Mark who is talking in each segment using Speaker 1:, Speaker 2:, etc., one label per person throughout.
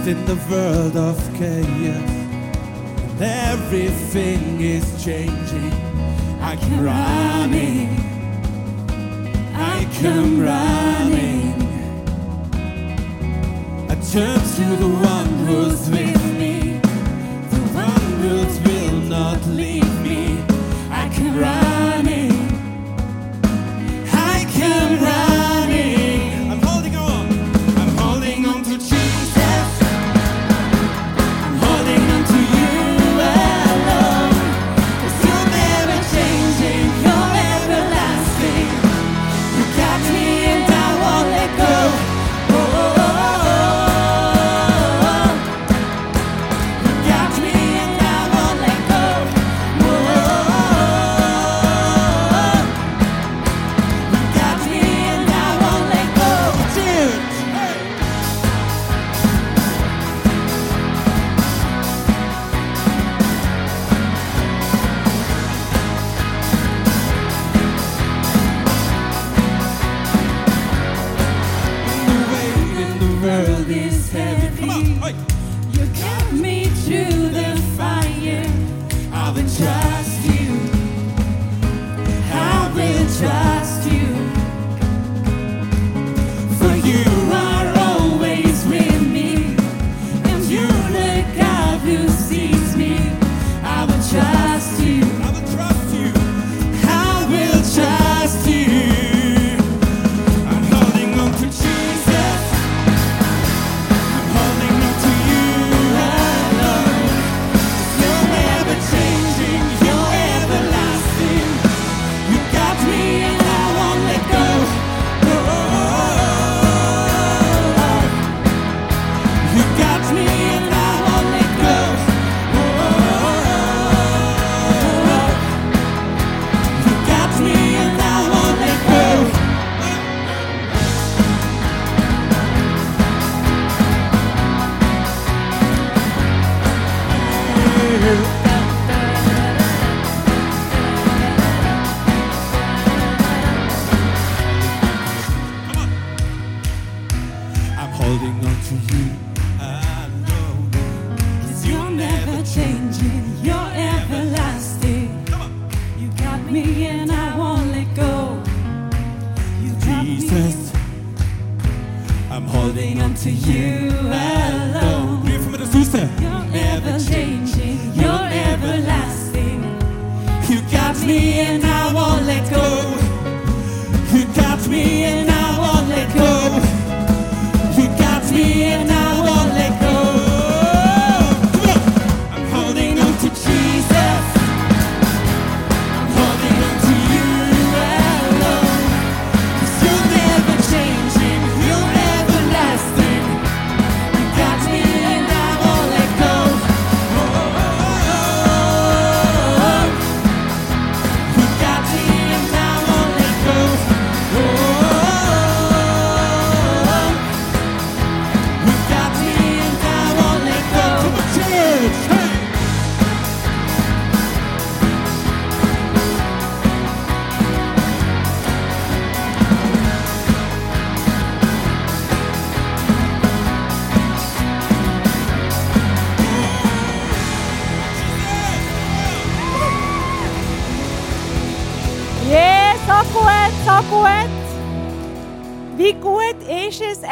Speaker 1: lost in the world of chaos. Everything is changing. I come running. I come running. I turn to the one who's with me, the one who will not leave.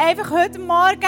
Speaker 2: einfach heute Morgen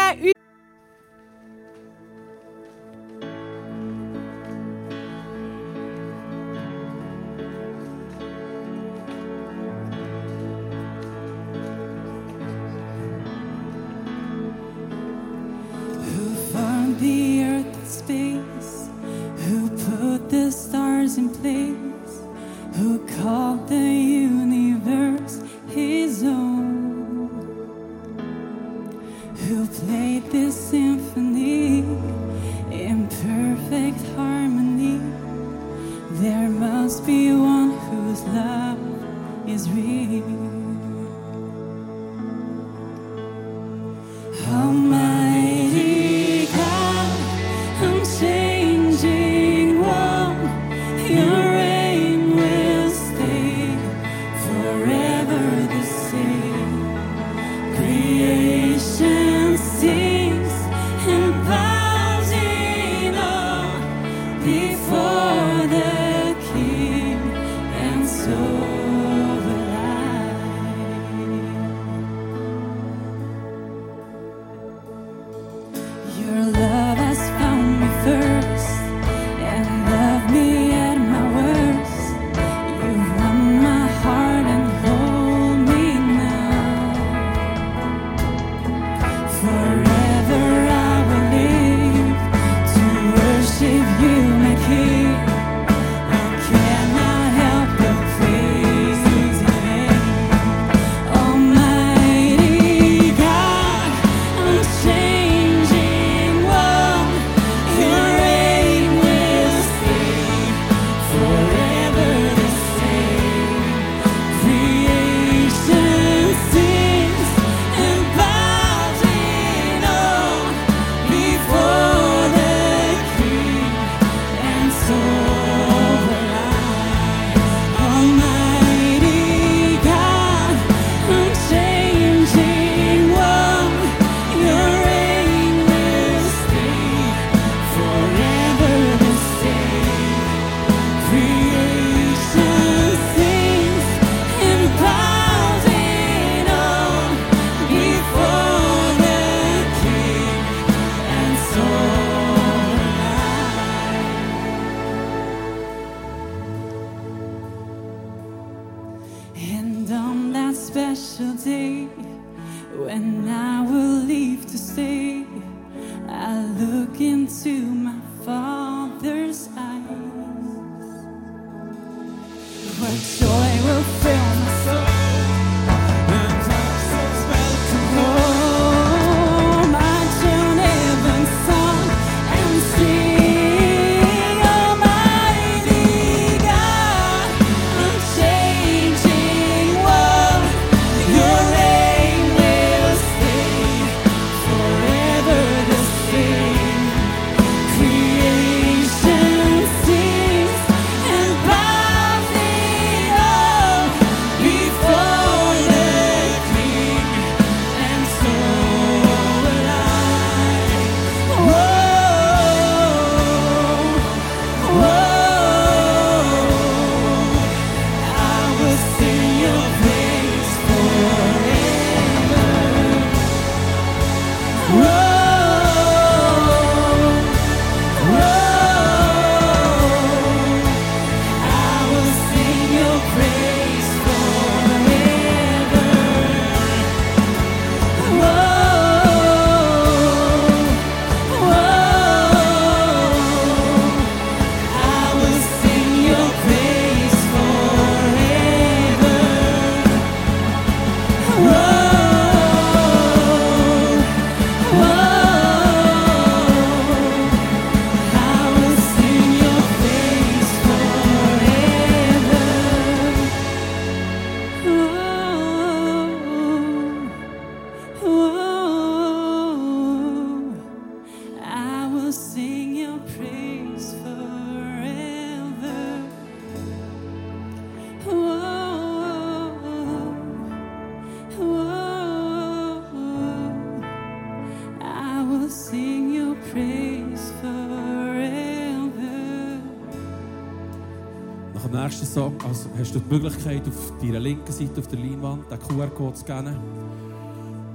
Speaker 1: Nach dem nächsten Song also hast du die Möglichkeit, auf deiner linken Seite auf der Leinwand den QR-Code zu scannen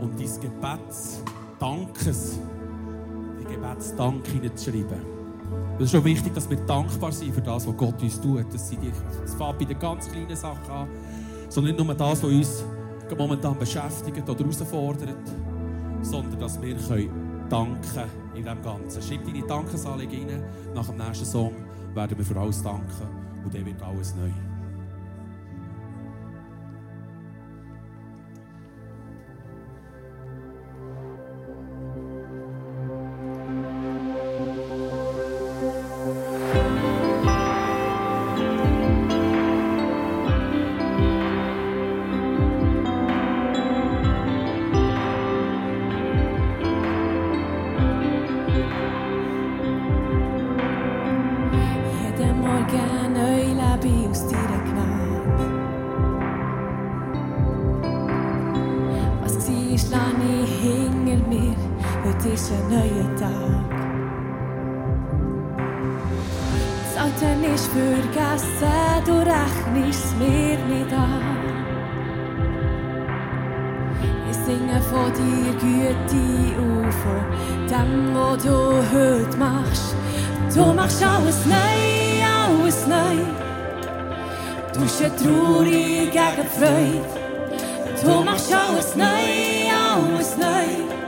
Speaker 1: und dein Gebetsdankes, die Gebetsdank hineinzuschreiben. Es ist schon wichtig, dass wir dankbar sind für das, was Gott uns tut. Das, sind die, das fängt bei den ganz kleinen Sachen an, sondern nicht nur das, was uns momentan beschäftigt oder herausfordert, sondern dass wir können danken in dem Ganzen. Schreib deine Dankesanliegen rein. Nach dem nächsten Song werden wir für alles danken und dann wird alles neu.
Speaker 3: Ist ein neuer Tag. Das Alte vergessen, du rechnest es mir nicht an. Ich singe von dir Güte und von dem, was du heute machst. Du machst alles neu, alles neu. Du bist traurig gegen Freude. Du machst alles neu, alles neu.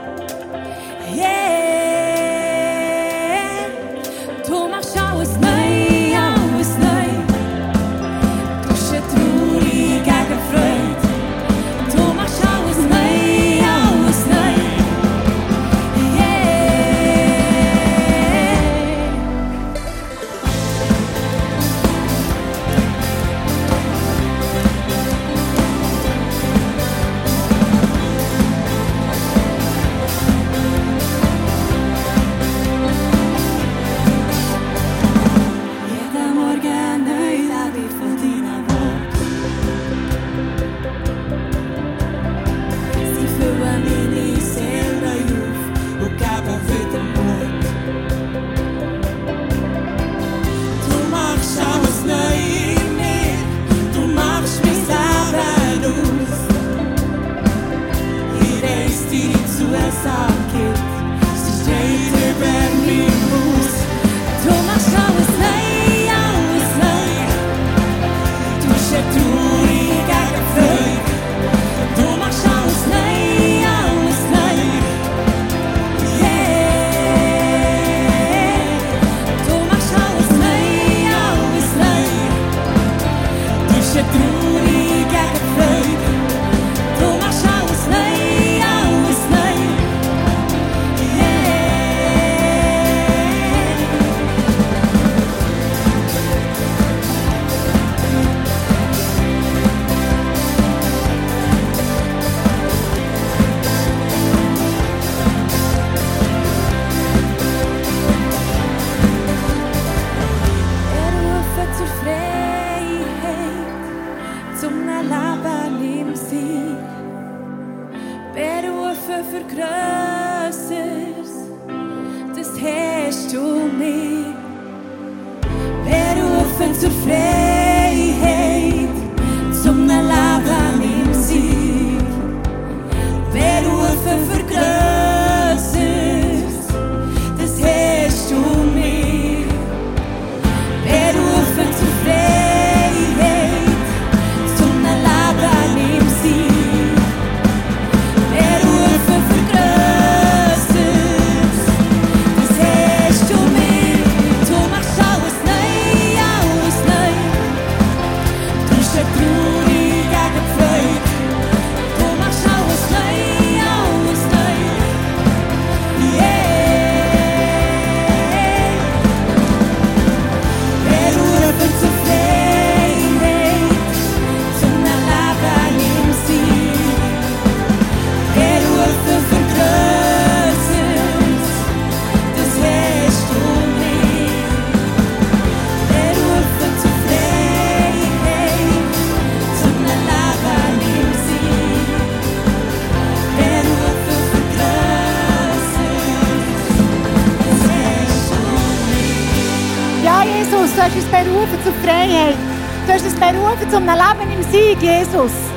Speaker 3: me. Better offense to fail. zum Erleben im Sieg,
Speaker 2: Jesus.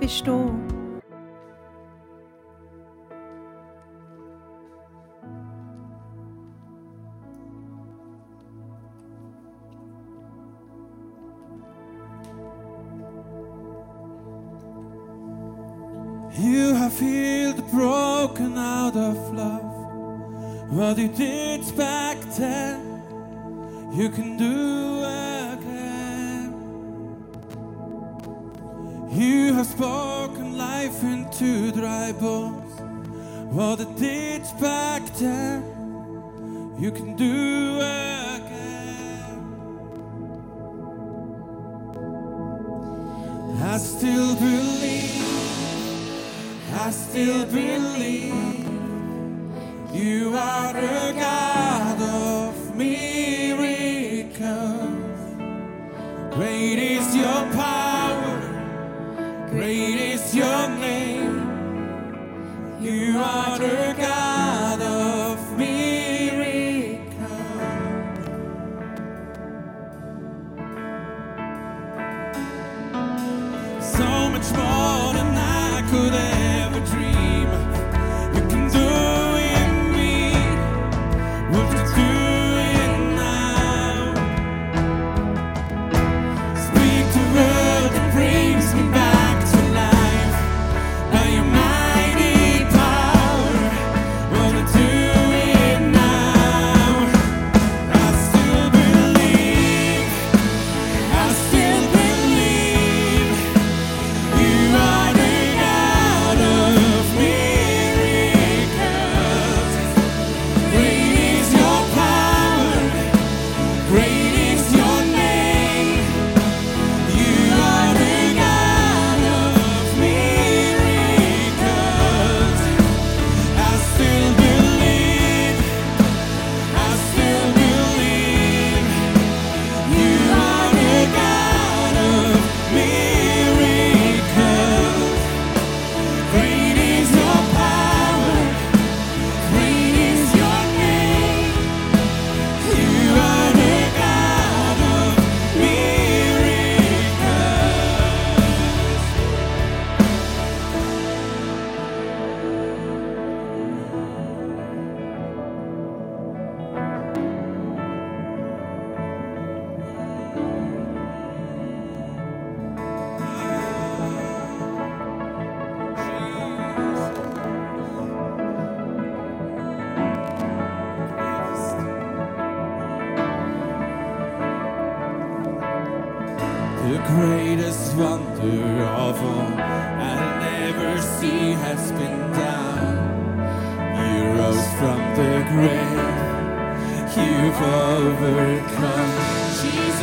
Speaker 2: bist du.
Speaker 1: I've spoken life into dry bones. What it did back then, you can do again. I still believe, I still believe you are a God of miracles. Great is your power.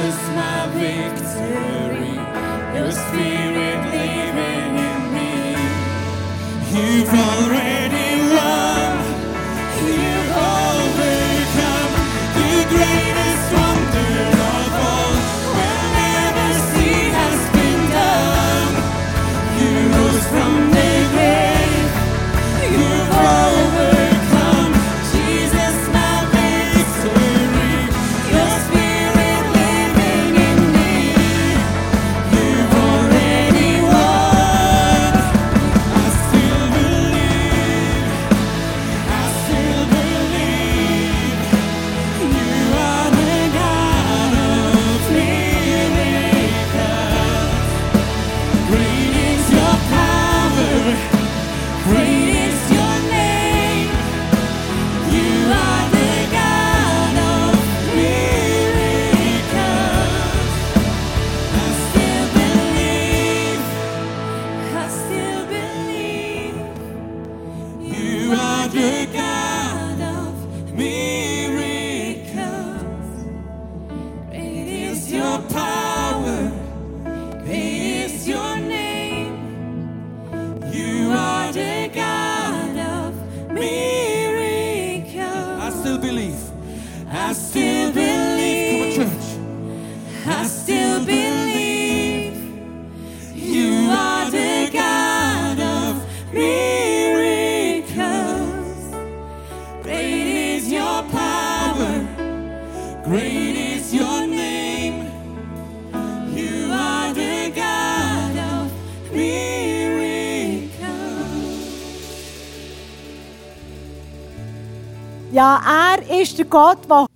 Speaker 1: Jesus, my victory. Your spirit living in me. You've already won. You've overcome the greatest.
Speaker 2: Ja, er ist der Gott, der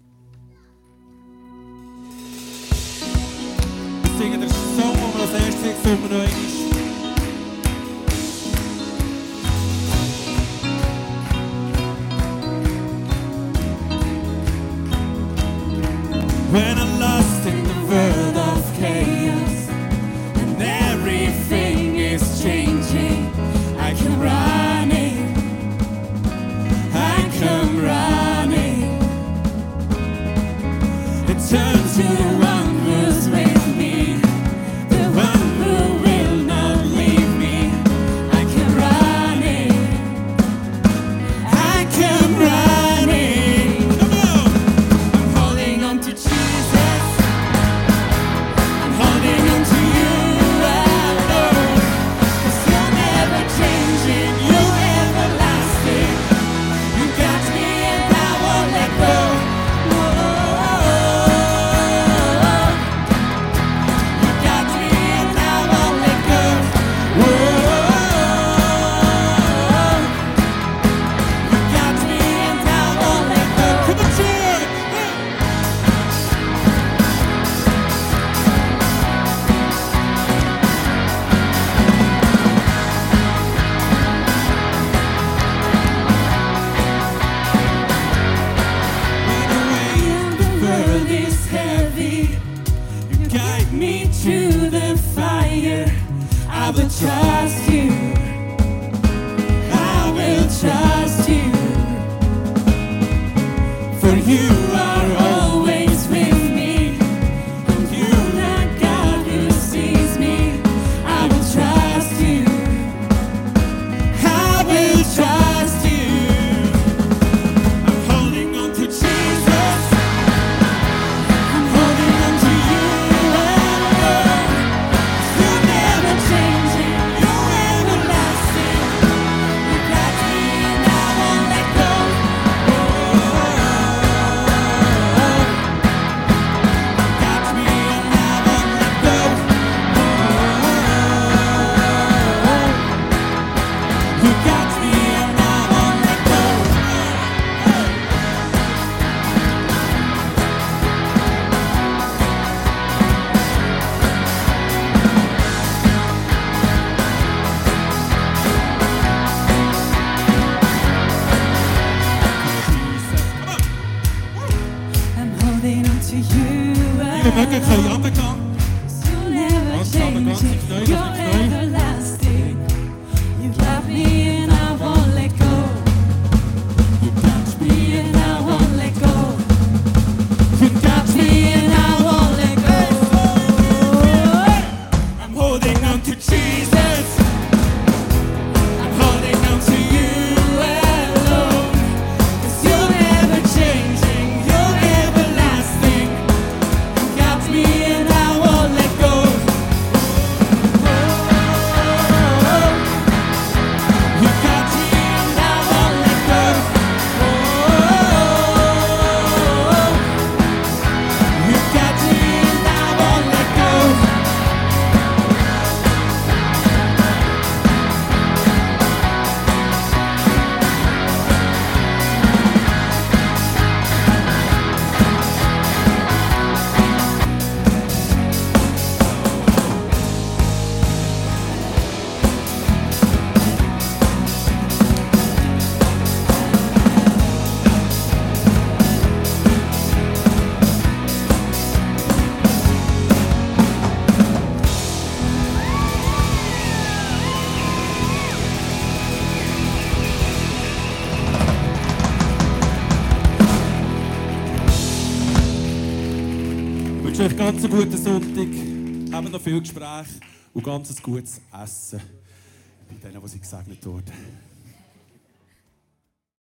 Speaker 1: you. angeklagt, ja. Guten Sonntag. Habt noch viel Gespräch und ganz gutes Essen bei denen, die sie gesegnet wurden.